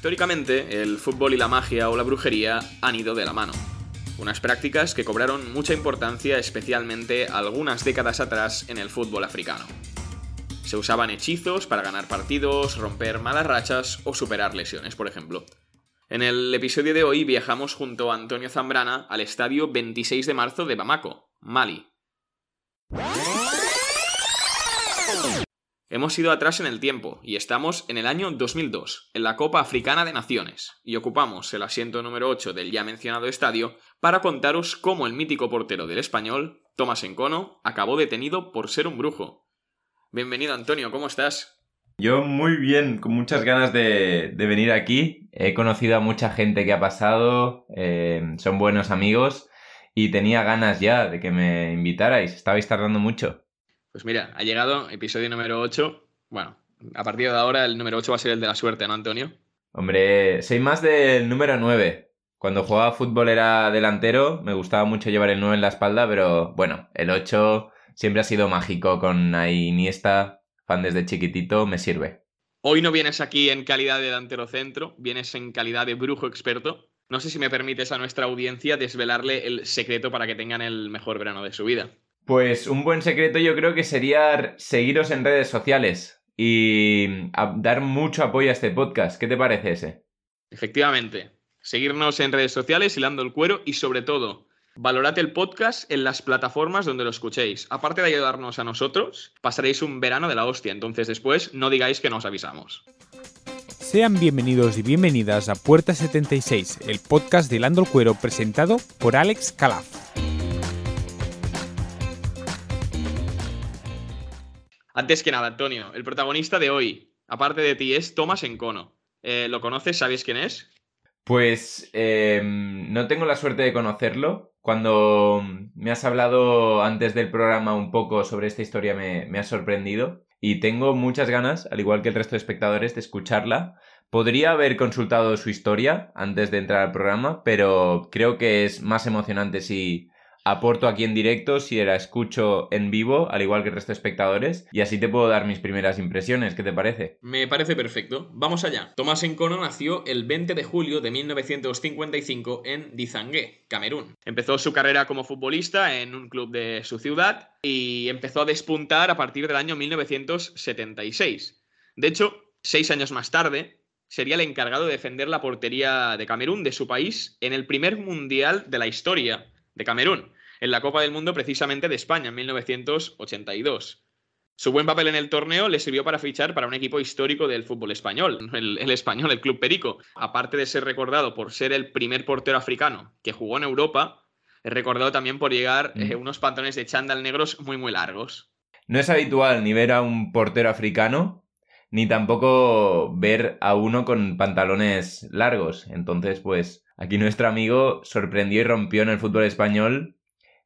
Históricamente, el fútbol y la magia o la brujería han ido de la mano. Unas prácticas que cobraron mucha importancia especialmente algunas décadas atrás en el fútbol africano. Se usaban hechizos para ganar partidos, romper malas rachas o superar lesiones, por ejemplo. En el episodio de hoy viajamos junto a Antonio Zambrana al estadio 26 de marzo de Bamako, Mali. Hemos ido atrás en el tiempo y estamos en el año 2002, en la Copa Africana de Naciones, y ocupamos el asiento número 8 del ya mencionado estadio para contaros cómo el mítico portero del español, Tomás Encono, acabó detenido por ser un brujo. Bienvenido Antonio, ¿cómo estás? Yo muy bien, con muchas ganas de, venir aquí. He conocido a mucha gente que ha pasado, eh, son buenos amigos y tenía ganas ya de que me invitarais. Estabais tardando mucho. Pues mira, ha llegado episodio número 8. Bueno, a partir de ahora el número 8 va a ser el de la suerte, ¿no, Antonio? Hombre, soy más del número 9. Cuando jugaba fútbol era delantero, me gustaba mucho llevar el 9 en la espalda, pero bueno, el 8 siempre ha sido mágico con Iniesta, fan desde chiquitito, me sirve. Hoy no vienes aquí en calidad de delantero centro, vienes en calidad de brujo experto. No sé si me permites a nuestra audiencia desvelarle el secreto para que tengan el mejor verano de su vida. Pues un buen secreto yo creo que sería seguiros en redes sociales y dar mucho apoyo a este podcast. ¿Qué te parece ese? Efectivamente, seguirnos en redes sociales, hilando el cuero y sobre todo, valorad el podcast en las plataformas donde lo escuchéis. Aparte de ayudarnos a nosotros, pasaréis un verano de la hostia, entonces después no digáis que no os avisamos. Sean bienvenidos y bienvenidas a Puerta 76, el podcast de Hilando el Cuero presentado por Alex Calaf. Antes que nada, Antonio, el protagonista de hoy, aparte de ti, es Tomás Encono. Eh, ¿Lo conoces? ¿Sabes quién es? Pues em, no tengo la suerte de conocerlo. Cuando me has hablado antes del programa un poco sobre esta historia me, me ha sorprendido y tengo muchas ganas, al igual que el resto de espectadores, de escucharla. Podría haber consultado su historia antes de entrar al programa, pero creo que es más emocionante si aporto aquí en directo si la escucho en vivo, al igual que el resto de espectadores, y así te puedo dar mis primeras impresiones. ¿Qué te parece? Me parece perfecto. Vamos allá. Tomás Encono nació el 20 de julio de 1955 en Dizangué, Camerún. Empezó su carrera como futbolista en un club de su ciudad y empezó a despuntar a partir del año 1976. De hecho, seis años más tarde, sería el encargado de defender la portería de Camerún, de su país, en el primer mundial de la historia de Camerún, en la Copa del Mundo precisamente de España en 1982. Su buen papel en el torneo le sirvió para fichar para un equipo histórico del fútbol español, el, español, el Club Perico. Aparte de ser recordado por ser el primer portero africano que jugó en Europa, es recordado también por llegar eh, unos pantalones de chándal negros muy muy largos. No es habitual ni ver a un portero africano, ni tampoco ver a uno con pantalones largos. Entonces, pues, Aquí nuestro amigo sorprendió y rompió en el fútbol español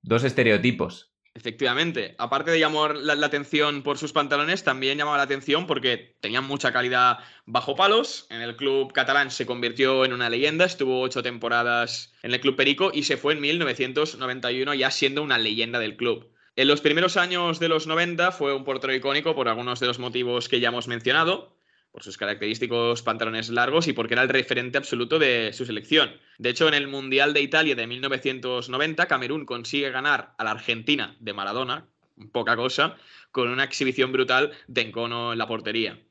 dos estereotipos. Efectivamente, aparte de llamar la, atención por sus pantalones, también llamaba la atención porque tenían mucha calidad bajo palos. En el club catalán se convirtió en una leyenda, estuvo ocho temporadas en el club Perico y se fue en 1991 ya siendo una leyenda del club. En los primeros años de los 90 fue un portero icónico por algunos de los motivos que ya hemos mencionado por sus característicos pantalones largos y porque era el referente absoluto de su selección. De hecho, en el Mundial de Italia de 1990, Camerún consigue ganar a la Argentina de Maradona, poca cosa, con una exhibición brutal de encono en la portería.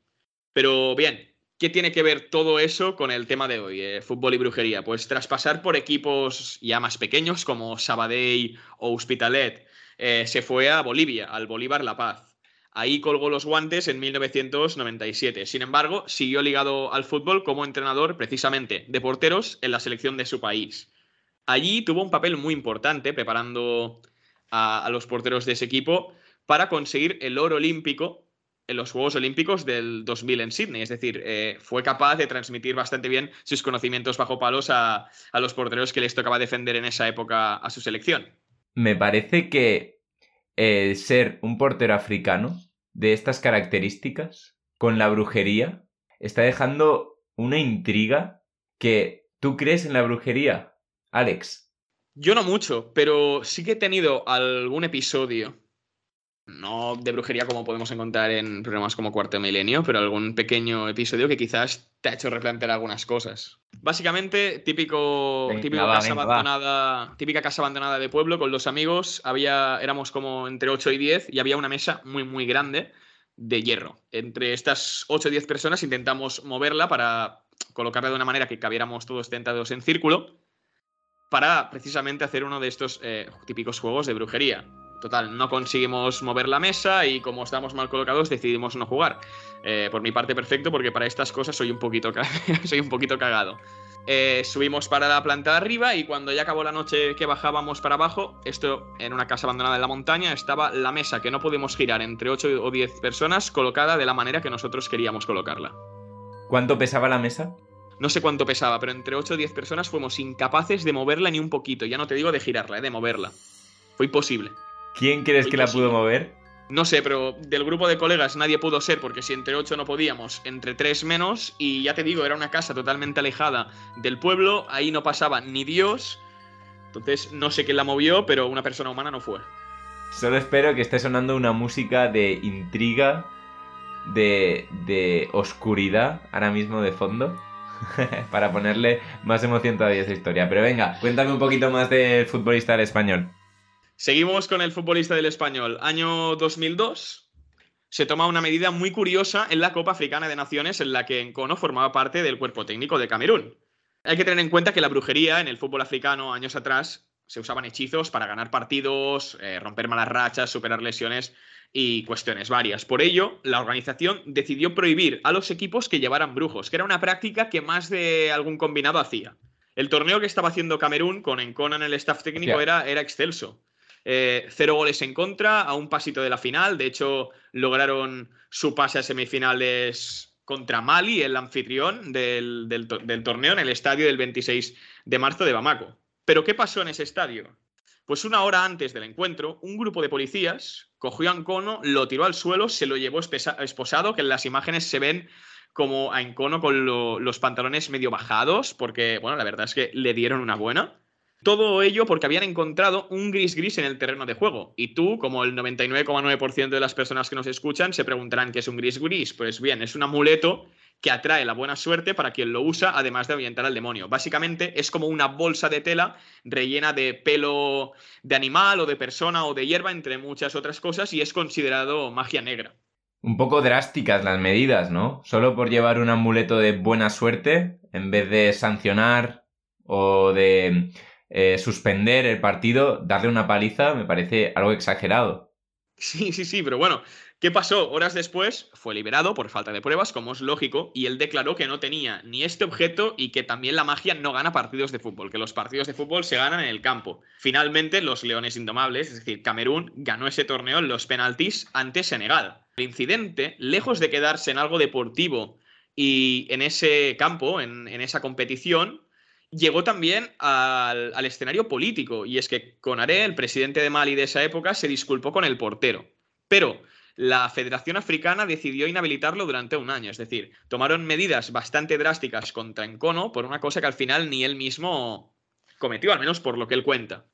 Pero bien, ¿qué tiene que ver todo eso con el tema de hoy, eh, fútbol y brujería? Pues tras pasar por equipos ya más pequeños como Sabadell o Hospitalet, eh, se fue a Bolivia, al Bolívar La Paz. Ahí colgó los guantes en 1997. Sin embargo, siguió ligado al fútbol como entrenador precisamente de porteros en la selección de su país. Allí tuvo un papel muy importante preparando a, los porteros de ese equipo para conseguir el oro olímpico en los Juegos Olímpicos del 2000 en Sydney. Es decir, eh, fue capaz de transmitir bastante bien sus conocimientos bajo palos a, los porteros que les tocaba defender en esa época a su selección. Me parece que eh, ser un portero africano de estas características con la brujería está dejando una intriga que tú crees en la brujería, Alex. Yo no mucho, pero sí que he tenido algún episodio no de brujería como podemos encontrar en programas como Cuarto Milenio, pero algún pequeño episodio que quizás te ha hecho replantear algunas cosas. Básicamente, típico, típico casa abandonada, típica casa abandonada de pueblo con los amigos. Había, éramos como entre 8 y 10 y había una mesa muy, muy grande de hierro. Entre estas 8 o 10 personas intentamos moverla para colocarla de una manera que cabiéramos todos sentados en círculo para precisamente hacer uno de estos eh, típicos juegos de brujería. Total, no conseguimos mover la mesa y como estamos mal colocados decidimos no jugar. Eh, por mi parte perfecto porque para estas cosas soy un poquito, soy un poquito cagado. Eh, subimos para la planta de arriba y cuando ya acabó la noche que bajábamos para abajo, esto en una casa abandonada en la montaña, estaba la mesa que no podemos girar entre 8 o 10 personas colocada de la manera que nosotros queríamos colocarla. ¿Cuánto pesaba la mesa? No sé cuánto pesaba, pero entre 8 o 10 personas fuimos incapaces de moverla ni un poquito. Ya no te digo de girarla, eh, de moverla. Fue imposible. ¿Quién crees que la pudo mover? No sé, pero del grupo de colegas nadie pudo ser porque si entre 8 no podíamos, entre 3 menos. Y ya te digo, era una casa totalmente alejada del pueblo, ahí no pasaba ni Dios. Entonces no sé quién la movió, pero una persona humana no fue. Solo espero que esté sonando una música de intriga, de, de oscuridad ahora mismo de fondo. para ponerle más emoción todavía a esta historia. Pero venga, cuéntame un poquito más del futbolista del español. Seguimos con el futbolista del español. Año 2002 se toma una medida muy curiosa en la Copa Africana de Naciones en la que Encono formaba parte del cuerpo técnico de Camerún. Hay que tener en cuenta que la brujería en el fútbol africano años atrás se usaban hechizos para ganar partidos, eh, romper malas rachas, superar lesiones y cuestiones varias. Por ello, la organización decidió prohibir a los equipos que llevaran brujos, que era una práctica que más de algún combinado hacía. El torneo que estaba haciendo Camerún con Encona en el staff técnico era, era excelso. Eh, cero goles en contra, a un pasito de la final. De hecho, lograron su pase a semifinales contra Mali, el anfitrión del, del torneo, en el estadio del 26 de marzo de Bamako. Pero, ¿qué pasó en ese estadio? Pues una hora antes del encuentro, un grupo de policías cogió a Ancono, lo tiró al suelo, se lo llevó esposado, que en las imágenes se ven como a Encono con los pantalones medio bajados, porque, bueno, la verdad es que le dieron una buena. Todo ello porque habían encontrado un gris gris en el terreno de juego. Y tú, como el 99,9% de las personas que nos escuchan, se preguntarán qué es un gris gris. Pues bien, es un amuleto que atrae la buena suerte para quien lo usa, además de ahuyentar al demonio. Básicamente es como una bolsa de tela rellena de pelo de animal o de persona o de hierba, entre muchas otras cosas, y es considerado magia negra. Un poco drásticas las medidas, ¿no? Solo por llevar un amuleto de buena suerte, en vez de sancionar o de eh, suspender el partido, darle una paliza, me parece algo exagerado. Sí, sí, sí, pero bueno, ¿Qué pasó? Horas después fue liberado por falta de pruebas, como es lógico, y él declaró que no tenía ni este objeto y que también la magia no gana partidos de fútbol, que los partidos de fútbol se ganan en el campo. Finalmente, los Leones Indomables, es decir, Camerún, ganó ese torneo en los penaltis ante Senegal. El incidente, lejos de quedarse en algo deportivo y en ese campo, en, esa competición, llegó también al, escenario político. Y es que Conaré, el presidente de Mali de esa época, se disculpó con el portero. Pero la Federación Africana decidió inhabilitarlo durante un año. Es decir, tomaron medidas bastante drásticas contra Encono por una cosa que al final ni él mismo cometió, al menos por lo que él cuenta.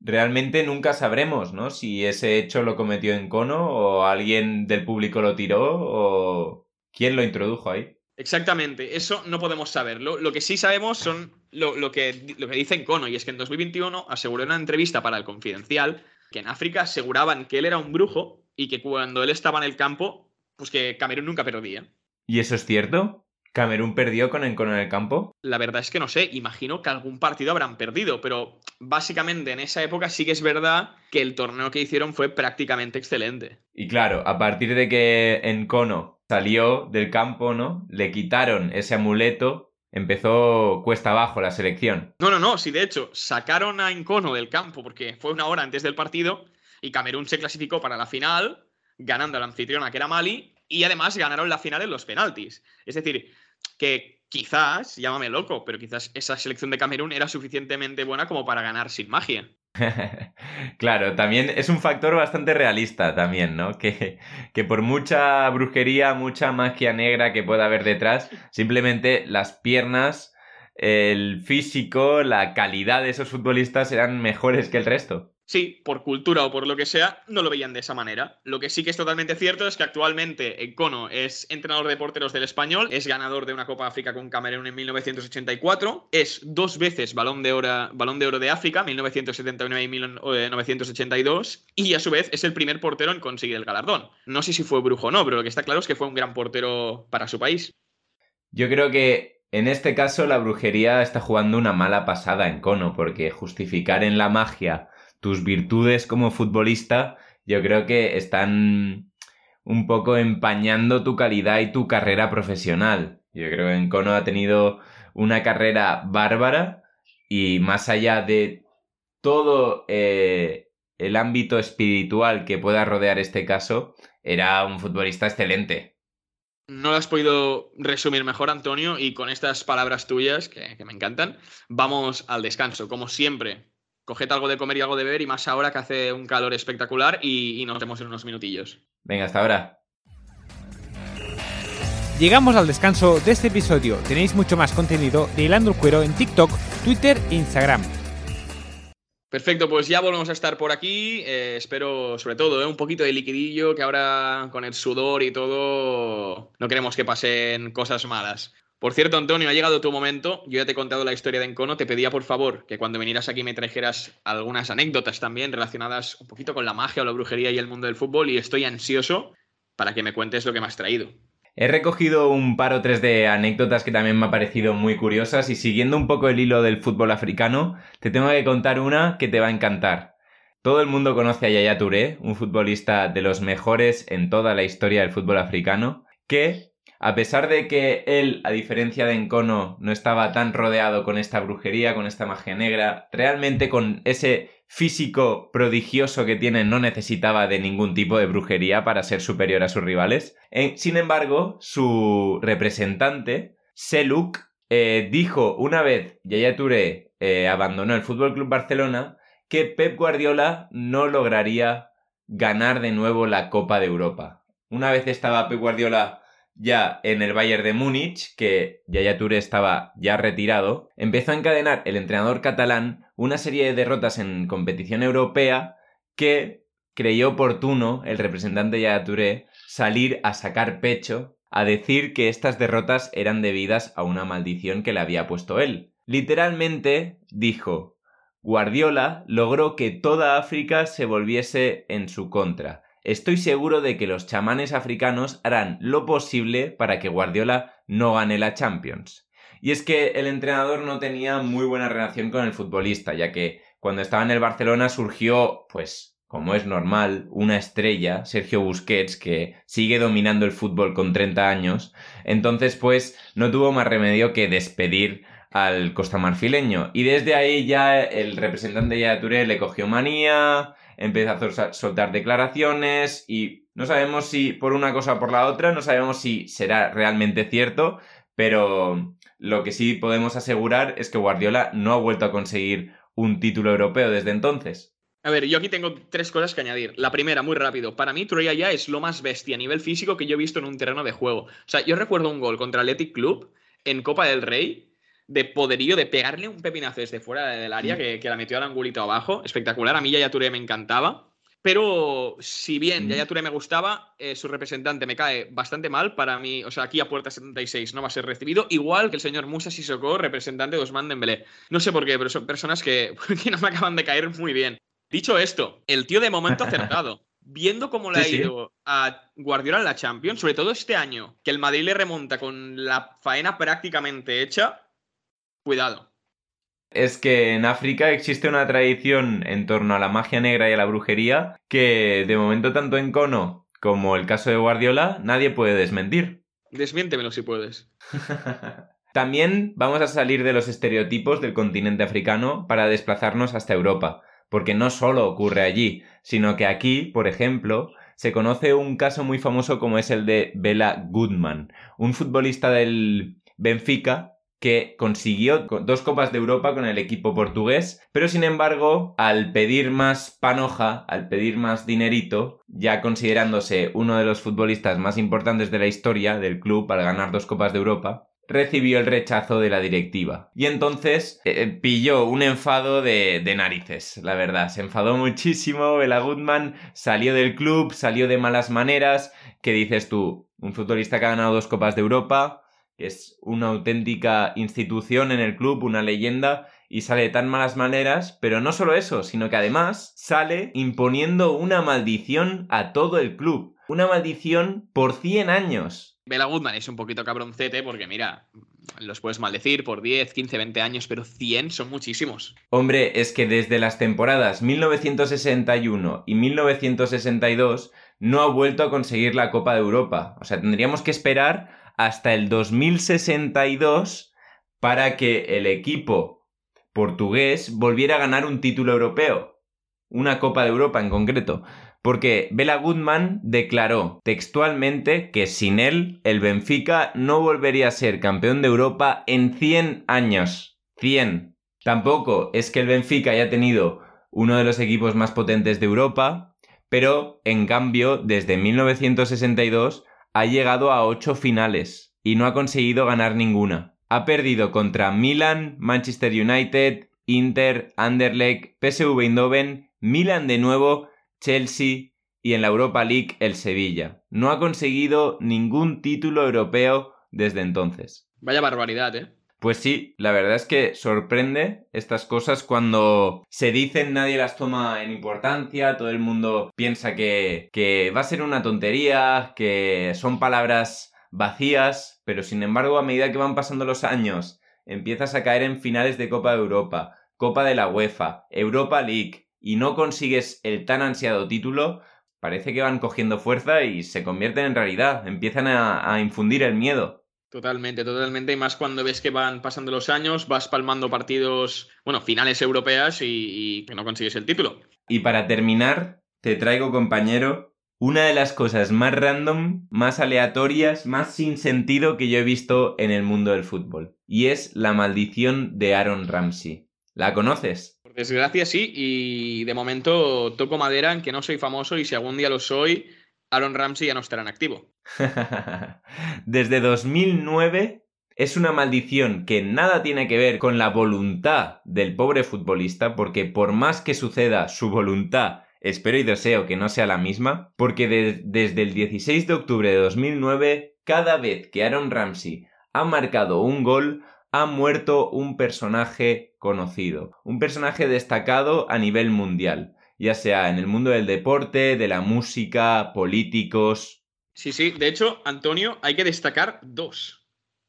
Realmente nunca sabremos, ¿no? Si ese hecho lo cometió Encono o alguien del público lo tiró o quién lo introdujo ahí. Exactamente, eso no podemos saberlo. Lo que sí sabemos son lo, que, lo que dice Encono, y es que en 2021 aseguró en una entrevista para el Confidencial que en África aseguraban que él era un brujo y que cuando él estaba en el campo, pues que Camerún nunca perdía. ¿Y eso es cierto? ¿Camerún perdió con Encono en el campo? La verdad es que no sé, imagino que algún partido habrán perdido, pero básicamente en esa época sí que es verdad que el torneo que hicieron fue prácticamente excelente. Y claro, a partir de que Encono salió del campo, ¿no? Le quitaron ese amuleto, empezó cuesta abajo la selección. No, no, no, sí, de hecho, sacaron a Encono del campo porque fue una hora antes del partido y Camerún se clasificó para la final, ganando a la anfitriona que era Mali, y además ganaron la final en los penaltis. Es decir, que quizás, llámame loco, pero quizás esa selección de Camerún era suficientemente buena como para ganar sin magia. claro, también es un factor bastante realista también, ¿no? Que, que, por mucha brujería, mucha magia negra que pueda haber detrás, simplemente las piernas, el físico, la calidad de esos futbolistas eran mejores que el resto. Sí, por cultura o por lo que sea, no lo veían de esa manera. Lo que sí que es totalmente cierto es que actualmente Cono es entrenador de porteros del español, es ganador de una Copa África con Camerún en 1984, es dos veces balón de, oro, de oro de África, 1979 y 1982, y a su vez es el primer portero en conseguir el galardón. No sé si fue brujo o no, pero lo que está claro es que fue un gran portero para su país. Yo creo que en este caso la brujería está jugando una mala pasada en Cono, porque justificar en la magia tus virtudes como futbolista, yo creo que están un poco empañando tu calidad y tu carrera profesional. Yo creo que Encono ha tenido una carrera bárbara y más allá de todo eh, el ámbito espiritual que pueda rodear este caso, era un futbolista excelente. No lo has podido resumir mejor, Antonio, y con estas palabras tuyas, que, que me encantan, vamos al descanso. Como siempre, coged algo de comer y algo de beber y más ahora que hace un calor espectacular y, nos vemos en unos minutillos. Venga, hasta ahora. Llegamos al descanso de este episodio. Tenéis mucho más contenido de Hilando el Cuero en TikTok, Twitter e Instagram. Perfecto, pues ya volvemos a estar por aquí. Eh, espero, sobre todo, eh, un poquito de liquidillo, que ahora con el sudor y todo no queremos que pasen cosas malas. Por cierto, Antonio, ha llegado tu momento. Yo ya te he contado la historia de Encono. Te pedía, por favor, que cuando vinieras aquí me trajeras algunas anécdotas también relacionadas un poquito con la magia o la brujería y el mundo del fútbol. Y estoy ansioso para que me cuentes lo que me has traído. He recogido un par o tres de anécdotas que también me han parecido muy curiosas y siguiendo un poco el hilo del fútbol africano, te tengo que contar una que te va a encantar. Todo el mundo conoce a Yaya Touré, un futbolista de los mejores en toda la historia del fútbol africano, que a pesar de que él, a diferencia de Encono, no estaba tan rodeado con esta brujería, con esta magia negra, realmente con ese físico prodigioso que tiene no necesitaba de ningún tipo de brujería para ser superior a sus rivales. Eh, sin embargo, su representante, Seluk, eh, dijo una vez Yaya Touré eh, abandonó el Fútbol Club Barcelona que Pep Guardiola no lograría ganar de nuevo la Copa de Europa. Una vez estaba Pep Guardiola ya en el Bayern de Múnich, que Yaya Touré estaba ya retirado, empezó a encadenar el entrenador catalán una serie de derrotas en competición europea que creyó oportuno el representante Yaya Touré salir a sacar pecho a decir que estas derrotas eran debidas a una maldición que le había puesto él. Literalmente dijo, Guardiola logró que toda África se volviese en su contra Estoy seguro de que los chamanes africanos harán lo posible para que Guardiola no gane la Champions. Y es que el entrenador no tenía muy buena relación con el futbolista, ya que cuando estaba en el Barcelona surgió, pues, como es normal, una estrella, Sergio Busquets, que sigue dominando el fútbol con 30 años. Entonces, pues, no tuvo más remedio que despedir al costamarfileño. Y desde ahí ya el representante de Touré le cogió manía, empieza a soltar declaraciones y no sabemos si por una cosa o por la otra, no sabemos si será realmente cierto, pero lo que sí podemos asegurar es que Guardiola no ha vuelto a conseguir un título europeo desde entonces. A ver, yo aquí tengo tres cosas que añadir. La primera, muy rápido. Para mí, Troya ya es lo más bestia a nivel físico que yo he visto en un terreno de juego. O sea, yo recuerdo un gol contra Athletic Club en Copa del Rey de poderío, de pegarle un pepinazo desde fuera del área, mm. que, la metió al angulito abajo. Espectacular. A mí Yaya Touré me encantaba. Pero si bien mm. Yaya Touré me gustaba, eh, su representante me cae bastante mal. Para mí, o sea, aquí a puerta 76 no va a ser recibido. Igual que el señor Musa Sissoko, representante de Osman Dembélé. No sé por qué, pero son personas que, que no me acaban de caer muy bien. Dicho esto, el tío de momento acertado. Viendo cómo le ha ido a Guardiola en la Champions, sobre todo este año, que el Madrid le remonta con la faena prácticamente hecha, Cuidado. Es que en África existe una tradición en torno a la magia negra y a la brujería que de momento tanto en Cono como el caso de Guardiola nadie puede desmentir. Desmiéntemelo si puedes. También vamos a salir de los estereotipos del continente africano para desplazarnos hasta Europa, porque no solo ocurre allí, sino que aquí, por ejemplo, se conoce un caso muy famoso como es el de Bela Goodman, un futbolista del Benfica que consiguió dos Copas de Europa con el equipo portugués, pero sin embargo, al pedir más panoja, al pedir más dinerito, ya considerándose uno de los futbolistas más importantes de la historia del club para ganar dos Copas de Europa, recibió el rechazo de la directiva. Y entonces eh, pilló un enfado de, de, narices, la verdad. Se enfadó muchísimo, Bela Goodman salió del club, salió de malas maneras. ¿Qué dices tú? Un futbolista que ha ganado dos Copas de Europa, es una auténtica institución en el club, una leyenda, y sale de tan malas maneras, pero no solo eso, sino que además sale imponiendo una maldición a todo el club. Una maldición por 100 años. Bela Goodman es un poquito cabroncete porque mira, los puedes maldecir por 10, 15, 20 años, pero 100 son muchísimos. Hombre, es que desde las temporadas 1961 y 1962 no ha vuelto a conseguir la Copa de Europa. O sea, tendríamos que esperar hasta el 2062 para que el equipo portugués volviera a ganar un título europeo, una Copa de Europa en concreto, porque Bela Goodman declaró textualmente que sin él el Benfica no volvería a ser campeón de Europa en 100 años. 100. Tampoco es que el Benfica haya tenido uno de los equipos más potentes de Europa, pero en cambio desde 1962 ha llegado a ocho finales y no ha conseguido ganar ninguna. Ha perdido contra Milan, Manchester United, Inter, Anderlecht, PSV Eindhoven, Milan de nuevo, Chelsea y en la Europa League el Sevilla. No ha conseguido ningún título europeo desde entonces. Vaya barbaridad, ¿eh? Pues sí, la verdad es que sorprende estas cosas cuando se dicen, nadie las toma en importancia, todo el mundo piensa que, que va a ser una tontería, que son palabras vacías, pero sin embargo a medida que van pasando los años empiezas a caer en finales de Copa de Europa, Copa de la UEFA, Europa League y no consigues el tan ansiado título, parece que van cogiendo fuerza y se convierten en realidad, empiezan a, a infundir el miedo. Totalmente, totalmente. Y más cuando ves que van pasando los años, vas palmando partidos, bueno, finales europeas y, que no consigues el título. Y para terminar, te traigo, compañero, una de las cosas más random, más aleatorias, más sin sentido que yo he visto en el mundo del fútbol. Y es la maldición de Aaron Ramsey. ¿La conoces? Por desgracia sí, y de momento toco madera en que no soy famoso y si algún día lo soy, Aaron Ramsey ya no estará en activo. Desde 2009 es una maldición que nada tiene que ver con la voluntad del pobre futbolista, porque por más que suceda su voluntad, espero y deseo que no sea la misma, porque desde el 16 de octubre de 2009, cada vez que Aaron Ramsey ha marcado un gol, ha muerto un personaje conocido, un personaje destacado a nivel mundial ya sea en el mundo del deporte, de la música, políticos. Sí, sí, de hecho, Antonio, hay que destacar dos.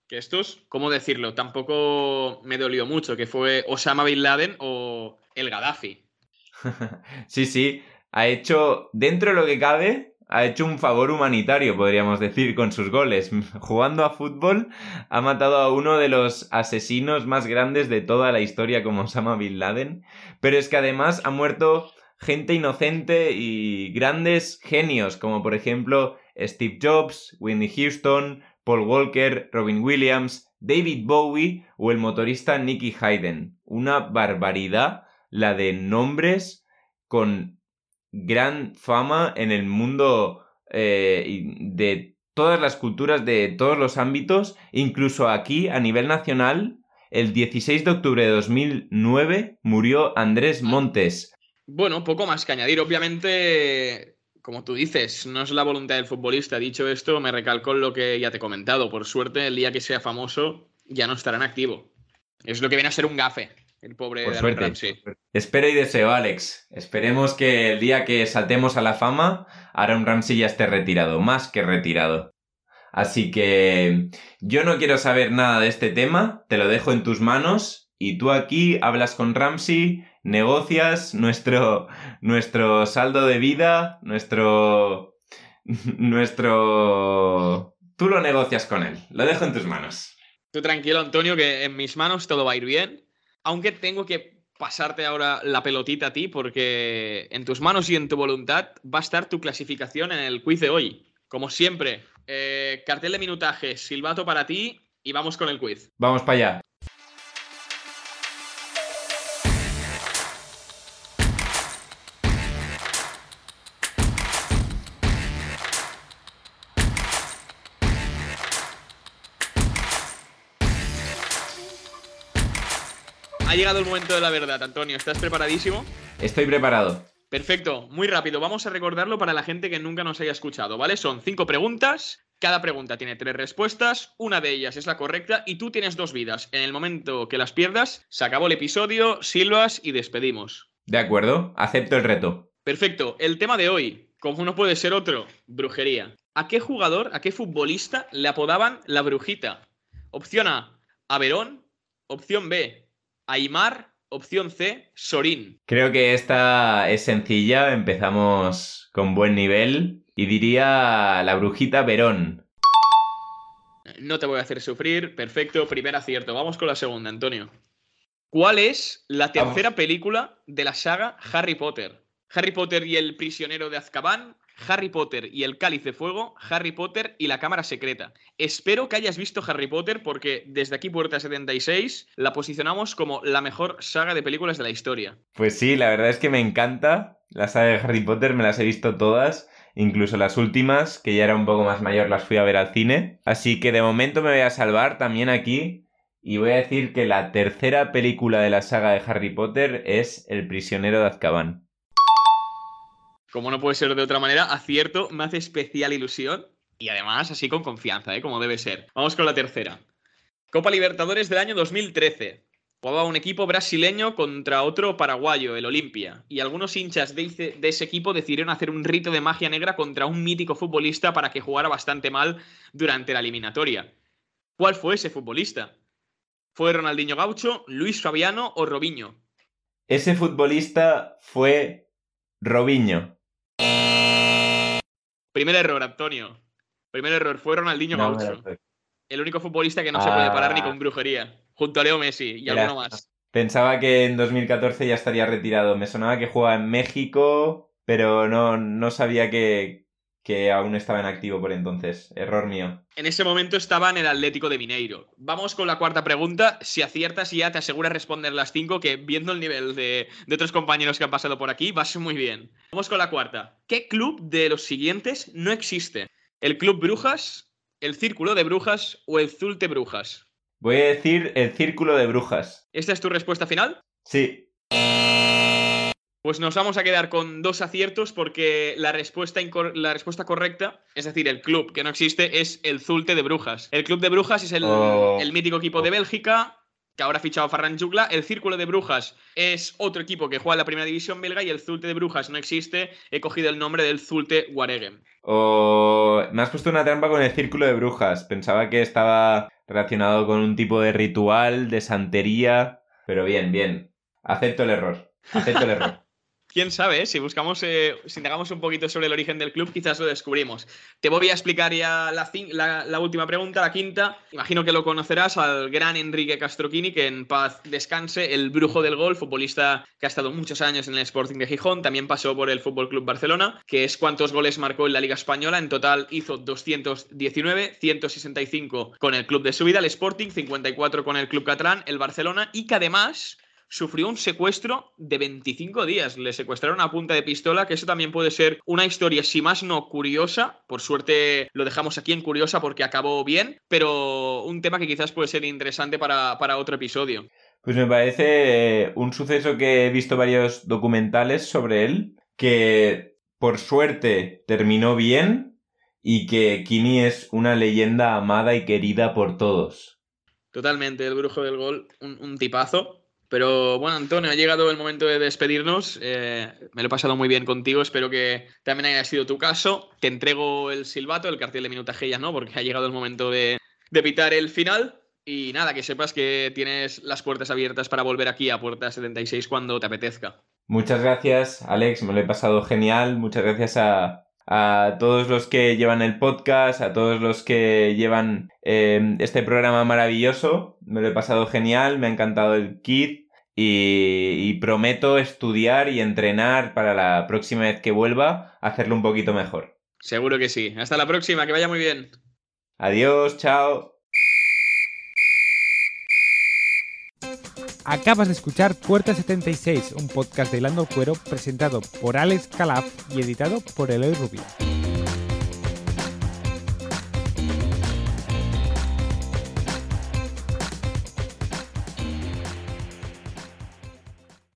Que estos, ¿cómo decirlo? Tampoco me dolió mucho, que fue Osama Bin Laden o el Gaddafi. sí, sí, ha hecho, dentro de lo que cabe, ha hecho un favor humanitario, podríamos decir, con sus goles. Jugando a fútbol, ha matado a uno de los asesinos más grandes de toda la historia como Osama Bin Laden. Pero es que además ha muerto gente inocente y grandes genios, como por ejemplo Steve Jobs, Whitney Houston, Paul Walker, Robin Williams, David Bowie o el motorista Nicky Hayden. Una barbaridad la de nombres con gran fama en el mundo eh, de todas las culturas, de todos los ámbitos, incluso aquí a nivel nacional. El 16 de octubre de 2009 murió Andrés Montes, bueno, poco más que añadir. Obviamente, como tú dices, no es la voluntad del futbolista. Dicho esto, me recalco lo que ya te he comentado. Por suerte, el día que sea famoso, ya no estará en activo. Es lo que viene a ser un gafe, el pobre Por suerte. Espero y deseo, Alex. Esperemos que el día que saltemos a la fama, Aaron Ramsey ya esté retirado, más que retirado. Así que yo no quiero saber nada de este tema, te lo dejo en tus manos y tú aquí hablas con Ramsey negocias nuestro, nuestro saldo de vida, nuestro... nuestro... Tú lo negocias con él, lo dejo en tus manos. Tú tranquilo, Antonio, que en mis manos todo va a ir bien, aunque tengo que pasarte ahora la pelotita a ti porque en tus manos y en tu voluntad va a estar tu clasificación en el quiz de hoy. Como siempre, eh, cartel de minutaje, silbato para ti y vamos con el quiz. Vamos para allá. Ha llegado el momento de la verdad, Antonio. ¿Estás preparadísimo? Estoy preparado. Perfecto, muy rápido. Vamos a recordarlo para la gente que nunca nos haya escuchado, ¿vale? Son cinco preguntas. Cada pregunta tiene tres respuestas, una de ellas es la correcta y tú tienes dos vidas. En el momento que las pierdas, se acabó el episodio, silbas y despedimos. De acuerdo, acepto el reto. Perfecto, el tema de hoy, como no puede ser otro, brujería. ¿A qué jugador, a qué futbolista le apodaban la brujita? Opción A, Averón. Opción B, Aymar. Opción C, Sorín. Creo que esta es sencilla, empezamos con buen nivel y diría la brujita Verón. No te voy a hacer sufrir, perfecto, primer acierto. Vamos con la segunda, Antonio. ¿Cuál es la tercera película de la saga Harry Potter? Harry Potter y el prisionero de Azkaban, Harry Potter y el Cáliz de Fuego, Harry Potter y la Cámara Secreta. Espero que hayas visto Harry Potter porque desde aquí Puerta 76 la posicionamos como la mejor saga de películas de la historia. Pues sí, la verdad es que me encanta la saga de Harry Potter, me las he visto todas. Incluso las últimas, que ya era un poco más mayor, las fui a ver al cine. Así que de momento me voy a salvar también aquí. Y voy a decir que la tercera película de la saga de Harry Potter es El prisionero de Azkaban. Como no puede ser de otra manera, acierto, me hace especial ilusión y además así con confianza, ¿eh? como debe ser. Vamos con la tercera. Copa Libertadores del año 2013. Jugaba un equipo brasileño contra otro paraguayo, el Olimpia, y algunos hinchas de, de ese equipo decidieron hacer un rito de magia negra contra un mítico futbolista para que jugara bastante mal durante la eliminatoria. ¿Cuál fue ese futbolista? ¿Fue Ronaldinho Gaucho, Luis Fabiano o Robinho? Ese futbolista fue Robinho. Primer error, Antonio. Primer error, fue Ronaldinho No, Gaucho. lo- El único futbolista que no se puede parar ni Ah. con brujería. Junto a Leo Messi y alguno más. Pensaba que en 2014 ya estaría retirado. Me sonaba que jugaba en México, pero no, no sabía que, que aún estaba en activo por entonces. Error mío. En ese momento estaba en el Atlético de Mineiro. Vamos con la cuarta pregunta. Si aciertas ya te aseguras responder las cinco, que viendo el nivel de, de otros compañeros que han pasado por aquí, vas muy bien. Vamos con la cuarta. ¿Qué club de los siguientes no existe? ¿El Club Brujas, el Círculo de Brujas o el Zulte Brujas? Voy a decir el círculo de brujas. ¿Esta es tu respuesta final? Sí. Pues nos vamos a quedar con dos aciertos porque la respuesta, la respuesta correcta, es decir, el club que no existe, es el Zulte de Brujas. El club de Brujas es el, Oh. el mítico equipo de Bélgica, que ahora ha fichado a Ferran Jugla. El Círculo de Brujas es otro equipo que juega en la primera división belga y el Zulte de Brujas no existe. He cogido el nombre del Zulte Waregem. O me has puesto una trampa con el círculo de brujas. Pensaba que estaba relacionado con un tipo de ritual, de santería. Pero bien, bien. Acepto el error. Acepto el error. Quién sabe, eh? si buscamos, eh, si indagamos un poquito sobre el origen del club, quizás lo descubrimos. Te voy a explicar ya la, última pregunta, la quinta. Imagino que lo conocerás al gran Enrique Castroquini, que en paz descanse, el brujo del gol, futbolista que ha estado muchos años en el Sporting de Gijón, también pasó por el Fútbol Club Barcelona, que es cuántos goles marcó en la Liga Española. En total hizo 219, 165 con el club de su vida, el Sporting, 54 con el club catalán, el Barcelona, y que además sufrió un secuestro de 25 días. Le secuestraron a punta de pistola, que eso también puede ser una historia, si más no curiosa. Por suerte lo dejamos aquí en curiosa porque acabó bien, pero un tema que quizás puede ser interesante para, para otro episodio. Pues me parece eh, un suceso que he visto varios documentales sobre él, que por suerte terminó bien y que Kini es una leyenda amada y querida por todos. Totalmente, el brujo del gol, un, un tipazo. Pero bueno, Antonio, ha llegado el momento de despedirnos. Eh, me lo he pasado muy bien contigo. Espero que también haya sido tu caso. Te entrego el silbato, el cartel de minutaje ya no, porque ha llegado el momento de, de pitar el final. Y nada, que sepas que tienes las puertas abiertas para volver aquí a Puerta 76 cuando te apetezca. Muchas gracias, Alex, me lo he pasado genial. Muchas gracias a, a todos los que llevan el podcast, a todos los que llevan eh, este programa maravilloso. Me lo he pasado genial, me ha encantado el kit y, y prometo estudiar y entrenar para la próxima vez que vuelva, hacerlo un poquito mejor. Seguro que sí. Hasta la próxima, que vaya muy bien. Adiós, chao. Acabas de escuchar Puerta 76, un podcast de Lando Cuero presentado por Alex Calaf y editado por Eloy Rubio.